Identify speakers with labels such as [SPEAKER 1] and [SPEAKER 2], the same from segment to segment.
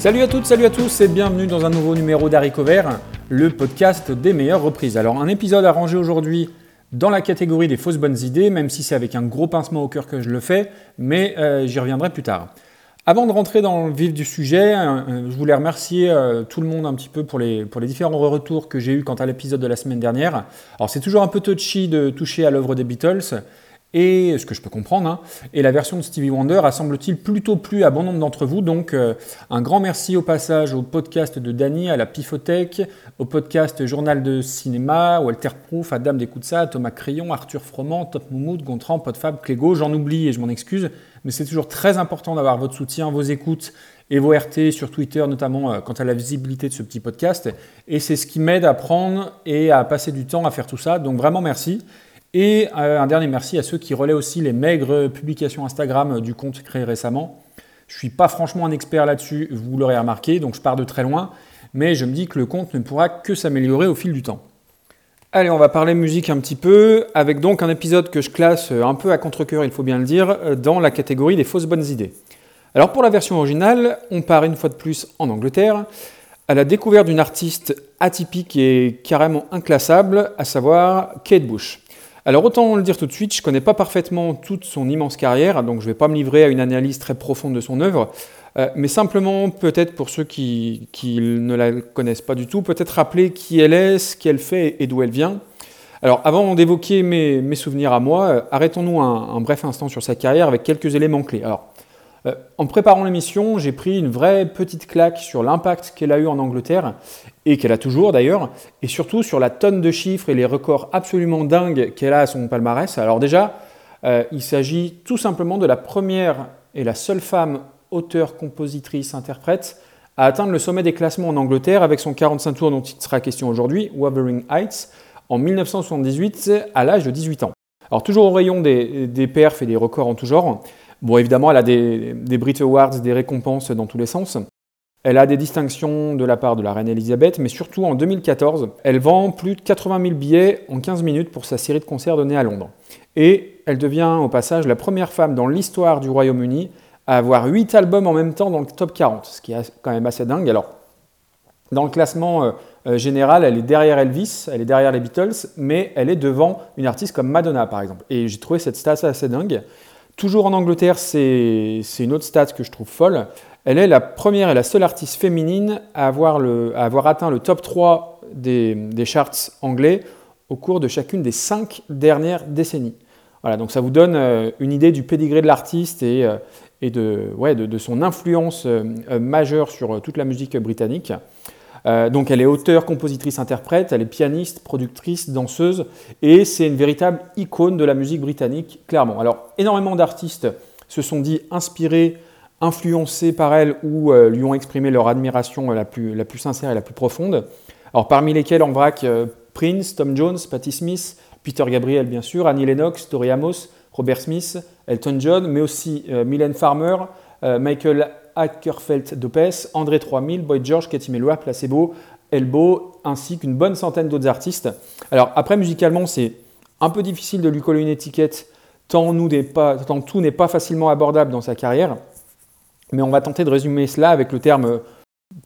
[SPEAKER 1] Salut à toutes, salut à tous et bienvenue dans un nouveau numéro d'Haricot Vert, le podcast des meilleures reprises. Alors un épisode arrangé aujourd'hui dans la catégorie des fausses bonnes idées, même si c'est avec un gros pincement au cœur que je le fais, mais euh, j'y reviendrai plus tard. Avant de rentrer dans le vif du sujet, euh, je voulais remercier euh, tout le monde un petit peu pour les, pour les différents retours que j'ai eus quant à l'épisode de la semaine dernière. Alors c'est toujours un peu touchy de toucher à l'œuvre des Beatles, et ce que je peux comprendre, hein, et la version de Stevie Wonder a semble-t-il plutôt plu à bon nombre d'entre vous. Donc euh, un grand merci au passage au podcast de Dany, à la Pifothèque, au podcast Journal de Cinéma, Walter Proof, Adam Descoutsa, Thomas Crayon, Arthur Froment, Top Moumoud, Gontran, Podfab, Clégo. J'en oublie et je m'en excuse, mais c'est toujours très important d'avoir votre soutien, vos écoutes et vos RT sur Twitter, notamment euh, quant à la visibilité de ce petit podcast. Et c'est ce qui m'aide à prendre et à passer du temps à faire tout ça. Donc vraiment merci. Et euh, un dernier merci à ceux qui relaient aussi les maigres publications Instagram du compte créé récemment. Je ne suis pas franchement un expert là-dessus, vous l'aurez remarqué, donc je pars de très loin, mais je me dis que le compte ne pourra que s'améliorer au fil du temps. Allez, on va parler musique un petit peu, avec donc un épisode que je classe un peu à contre-coeur, il faut bien le dire, dans la catégorie des fausses bonnes idées. Alors pour la version originale, on part une fois de plus en Angleterre, à la découverte d'une artiste atypique et carrément inclassable, à savoir Kate Bush. Alors autant le dire tout de suite, je ne connais pas parfaitement toute son immense carrière, donc je ne vais pas me livrer à une analyse très profonde de son œuvre, euh, mais simplement peut-être pour ceux qui, ne la connaissent pas du tout, peut-être rappeler qui elle est, ce qu'elle fait et d'où elle vient. Alors avant d'évoquer mes, souvenirs à moi, euh, arrêtons-nous un, bref instant sur sa carrière avec quelques éléments clés. Euh, en préparant l'émission, j'ai pris une vraie petite claque sur l'impact qu'elle a eu en Angleterre, et qu'elle a toujours d'ailleurs, et surtout sur la tonne de chiffres et les records absolument dingues qu'elle a à son palmarès. Alors déjà, euh, il s'agit tout simplement de la première et la seule femme auteure, compositrice, interprète à atteindre le sommet des classements en Angleterre avec son 45 tours dont il sera question aujourd'hui, Wuthering Heights, en 1978 à l'âge de 18 ans. Alors toujours au rayon des, des perfs et des records en tout genre, Bon, évidemment, elle a des, Brit Awards, des récompenses dans tous les sens. Elle a des distinctions de la part de la reine Elisabeth, mais surtout en 2014, elle vend plus de 80 000 billets en 15 minutes pour sa série de concerts donnés à Londres. Et elle devient au passage la première femme dans l'histoire du Royaume-Uni à avoir 8 albums en même temps dans le top 40, ce qui est quand même assez dingue. Alors, dans le classement euh, euh, général, elle est derrière Elvis, elle est derrière les Beatles, mais elle est devant une artiste comme Madonna par exemple. Et j'ai trouvé cette stat assez dingue. Toujours en Angleterre, c'est une autre stat que je trouve folle. Elle est la première et la seule artiste féminine à avoir, atteint le top 3 des, charts anglais au cours de chacune des cinq dernières décennies. Voilà, donc ça vous donne euh, une idée du pédigré de l'artiste et, euh, de, son influence euh, majeure sur toute la musique britannique. Euh, donc elle est auteure, compositrice, interprète, elle est pianiste, productrice, danseuse, et c'est une véritable icône de la musique britannique, clairement. Alors énormément d'artistes se sont dit inspirés, influencés par elle ou euh, lui ont exprimé leur admiration la plus, sincère et la plus profonde. Alors parmi lesquels en vrac euh, Prince, Tom Jones, Patti Smith, Peter Gabriel bien sûr, Annie Lennox, Tori Amos, Robert Smith, Elton John, mais aussi Mylène Farmer, Michael Ackerfeld Dopes, André 3000, Boyd George, Cathy Melua, Placebo, Elbow, ainsi qu'une bonne centaine d'autres artistes. Alors après, musicalement, c'est un peu difficile de lui coller une étiquette, tant, tout n'est pas facilement abordable dans sa carrière. Mais on va tenter de résumer cela avec le terme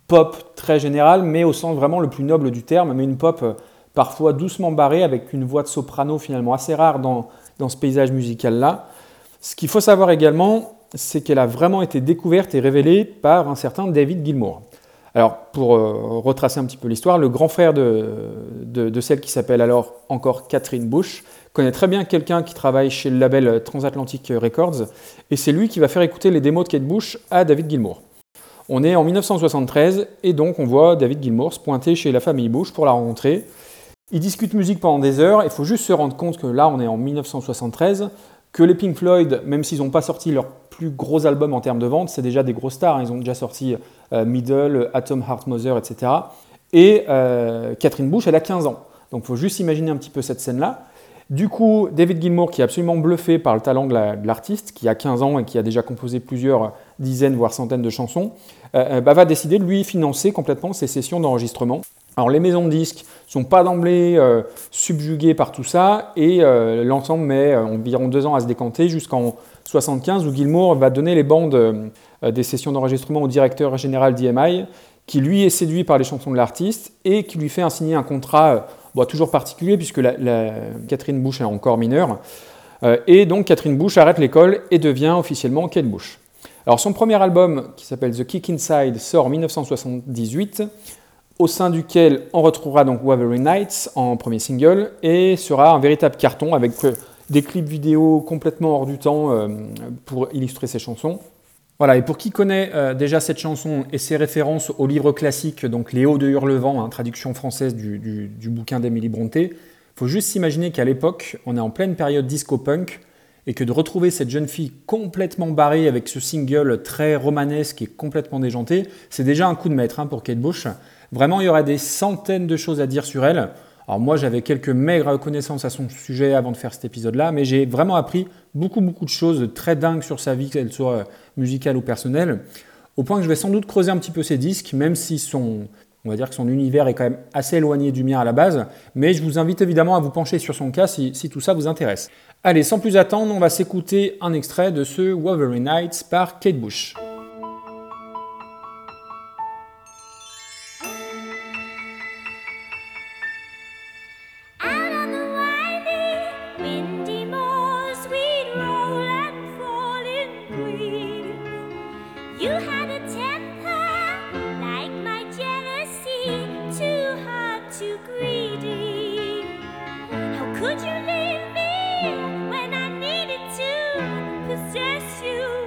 [SPEAKER 1] pop très général, mais au sens vraiment le plus noble du terme, mais une pop parfois doucement barrée, avec une voix de soprano finalement assez rare dans, dans ce paysage musical-là. Ce qu'il faut savoir également, c'est qu'elle a vraiment été découverte et révélée par un certain David Gilmour. Alors, pour euh, retracer un petit peu l'histoire, le grand frère de, celle qui s'appelle alors encore Catherine Bush connaît très bien quelqu'un qui travaille chez le label Transatlantic Records, et c'est lui qui va faire écouter les démos de Kate Bush à David Gilmour. On est en 1973, et donc on voit David Gilmour se pointer chez la famille Bush pour la rencontrer. Ils discutent musique pendant des heures, il faut juste se rendre compte que là on est en 1973, que les Pink Floyd, même s'ils n'ont pas sorti leur plus gros album en termes de vente, c'est déjà des gros stars. Hein. Ils ont déjà sorti euh, Middle, Atom Heart Mother, etc. Et euh, Catherine Bush, elle a 15 ans. Donc il faut juste imaginer un petit peu cette scène-là. Du coup, David Gilmour, qui est absolument bluffé par le talent de l'artiste, qui a 15 ans et qui a déjà composé plusieurs dizaines, voire centaines de chansons, euh, bah, va décider de lui financer complètement ses sessions d'enregistrement. Alors les maisons de disques sont pas d'emblée subjuguées par tout ça et l'ensemble met environ deux ans à se décanter jusqu'en 75 où Gilmour va donner les bandes euh, des sessions d'enregistrement au directeur général d'EMI, qui lui est séduit par les chansons de l'artiste et qui lui fait signer un contrat toujours particulier puisque Catherine Bush est encore mineure. et donc Catherine Bush arrête l'école et devient officiellement Kate Bush. Alors son premier album, qui s'appelle The Kick Inside, sort en 1978, au sein duquel on retrouvera donc Wavery Nights en premier single, et sera un véritable carton avec euh, des clips vidéo complètement hors du temps euh, pour illustrer ses chansons. Voilà, et pour qui connaît euh, déjà cette chanson et ses références au livre classique, donc Les Hauts de Hurlevent, hein, traduction française du, du bouquin d'Emily Brontë, faut juste s'imaginer qu'à l'époque, on est en pleine période disco-punk, et que de retrouver cette jeune fille complètement barrée avec ce single très romanesque et complètement déjanté, c'est déjà un coup de maître hein, pour Kate Bush. Vraiment, il y aurait des centaines de choses à dire sur elle. Alors moi, j'avais quelques maigres connaissances à son sujet avant de faire cet épisode-là, mais j'ai vraiment appris beaucoup, beaucoup de choses très dingues sur sa vie, qu'elle soit musicale ou personnelle, au point que je vais sans doute creuser un petit peu ses disques, même si son, on va dire que son univers est quand même assez éloigné du mien à la base, mais je vous invite évidemment à vous pencher sur son cas si, si tout ça vous intéresse. Allez, sans plus attendre, on va s'écouter un extrait de ce Wolverine Nights par Kate Bush. you.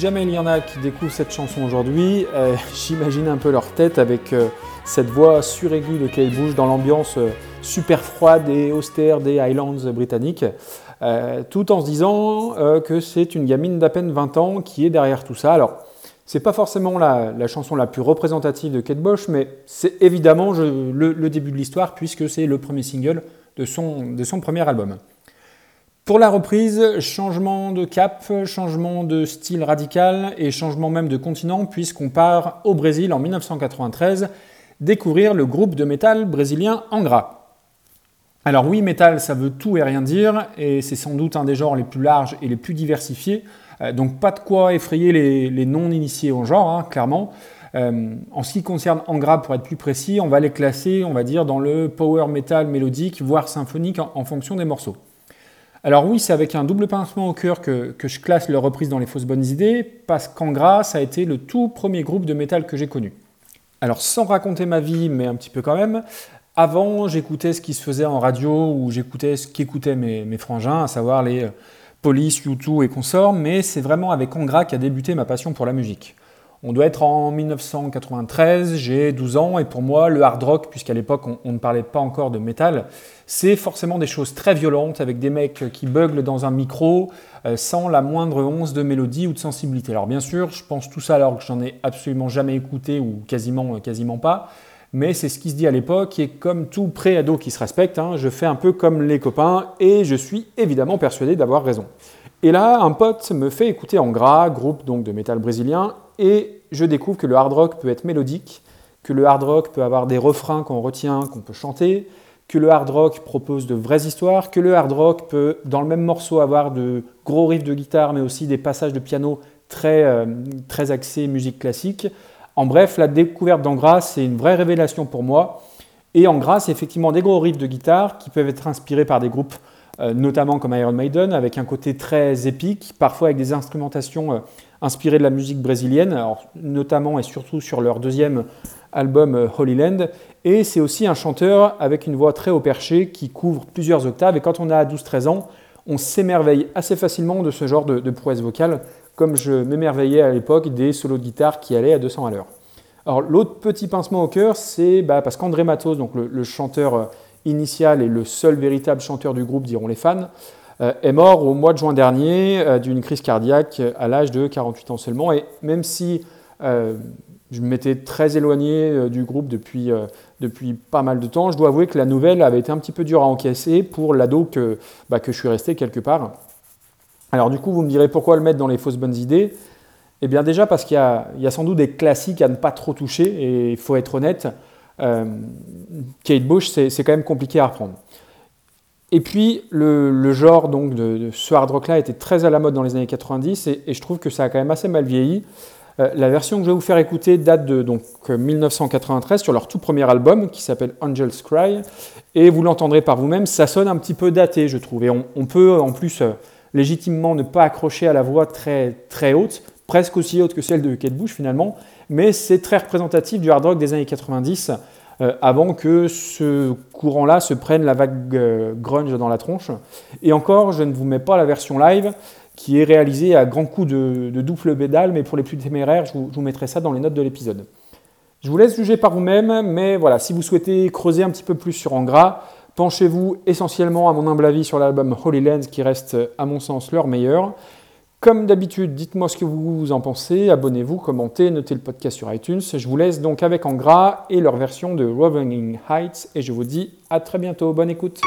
[SPEAKER 1] Jamais il y en a qui découvrent cette chanson aujourd'hui, euh, j'imagine un peu leur tête avec euh, cette voix suraiguë de Kate Bush dans l'ambiance euh, super froide et austère des Highlands britanniques, tout en se disant que c'est une gamine d'à peine 20 ans qui est derrière tout ça. Alors, c'est pas forcément la, chanson la plus représentative de Kate Bush, mais c'est évidemment le, début de l'histoire puisque c'est le premier single de son premier album. Pour la reprise, changement de cap, changement de style radical et changement même de continent puisqu'on part au Brésil en 1993 découvrir le groupe de métal brésilien Angra. Alors oui, métal, ça veut tout et rien dire, et c'est sans doute un des genres les plus larges et les plus diversifiés, euh, donc pas de quoi effrayer les, non-initiés au genre, hein, clairement. Euh, en ce qui concerne Angra, pour être plus précis, on va les classer, on va dire, dans le power metal mélodique, voire symphonique en fonction des morceaux. Alors oui, c'est avec un double pincement au cœur que, je classe leur reprise dans les fausses bonnes idées, parce qu'Angra, ça a été le tout premier groupe de métal que j'ai connu. Alors sans raconter ma vie, mais un petit peu quand même, avant j'écoutais ce qui se faisait en radio, ou j'écoutais ce qu'écoutaient mes, frangins, à savoir les euh, Police, U2 et consorts, mais c'est vraiment avec Angra qu'a débuté ma passion pour la musique. On doit être en 1993, j'ai 12 ans, et pour moi, le hard rock, puisqu'à l'époque on, ne parlait pas encore de métal, c'est forcément des choses très violentes, avec des mecs qui buglent dans un micro, euh, sans la moindre once de mélodie ou de sensibilité. Alors bien sûr, je pense tout ça alors que j'en ai absolument jamais écouté, ou quasiment, euh, pas, mais c'est ce qui se dit à l'époque, et comme tout pré-ado qui se respecte, hein, je fais un peu comme les copains, et je suis évidemment persuadé d'avoir raison. Et là, un pote me fait écouter en gras, groupe de métal brésilien, et je découvre que le hard rock peut être mélodique, que le hard rock peut avoir des refrains qu'on retient, qu'on peut chanter, que le hard rock propose de vraies histoires, que le hard rock peut, dans le même morceau, avoir de gros riffs de guitare, mais aussi des passages de piano très, euh, très axés musique classique. En bref, la découverte d'Angra, c'est une vraie révélation pour moi. Et Angra, c'est effectivement des gros riffs de guitare qui peuvent être inspirés par des groupes, notamment comme Iron Maiden, avec un côté très épique, parfois avec des instrumentations euh, inspirées de la musique brésilienne, notamment et surtout sur leur deuxième album Holy Land. Et c'est aussi un chanteur avec une voix très haut perché qui couvre plusieurs octaves. Et quand on a 12-13 ans, on s'émerveille assez facilement de ce genre de, prouesse vocale comme je m'émerveillais à l'époque des solos de guitare qui allaient à 200 à l'heure. Alors l'autre petit pincement au cœur, c'est bah, parce qu'André Matos, donc le, chanteur euh, initial et le seul véritable chanteur du groupe, diront les fans, euh, est mort au mois de juin dernier euh, d'une crise cardiaque à l'âge de 48 ans seulement. Et même si je m'étais très éloigné du groupe depuis, depuis pas mal de temps, je dois avouer que la nouvelle avait été un petit peu dure à encaisser pour l'ado que, bah, que je suis resté quelque part. Alors du coup, vous me direz pourquoi le mettre dans les fausses bonnes idées? Eh bien déjà parce qu'il y, a sans doute des classiques à ne pas trop toucher, et il faut être honnête, euh, Kate Bush, c'est quand même compliqué à reprendre. Et puis, le, genre donc, de, ce hard rock-là était très à la mode dans les années 90, et, je trouve que ça a quand même assez mal vieilli. Euh, la version que je vais vous faire écouter date de donc, 1993 sur leur tout premier album qui s'appelle Angel's Cry, et vous l'entendrez par vous-même, ça sonne un petit peu daté, je trouve, et on, peut en plus... Euh, légitimement ne pas accrocher à la voix très, très haute, presque aussi haute que celle de Kate Bush finalement, mais c'est très représentatif du hard rock des années 90, euh, avant que ce courant-là se prenne la vague euh, grunge dans la tronche. Et encore, je ne vous mets pas la version live, qui est réalisée à grands coups de, double pédale, mais pour les plus téméraires, je vous, mettrai ça dans les notes de l'épisode. Je vous laisse juger par vous-même, mais voilà, si vous souhaitez creuser un petit peu plus sur Angra, Penchez-vous essentiellement, à mon humble avis, sur l'album Holy Lands qui reste, à mon sens, leur meilleur. Comme d'habitude, dites-moi ce que vous en pensez, abonnez-vous, commentez, notez le podcast sur iTunes. Je vous laisse donc avec en gras et leur version de Roving Heights et je vous dis à très bientôt. Bonne écoute.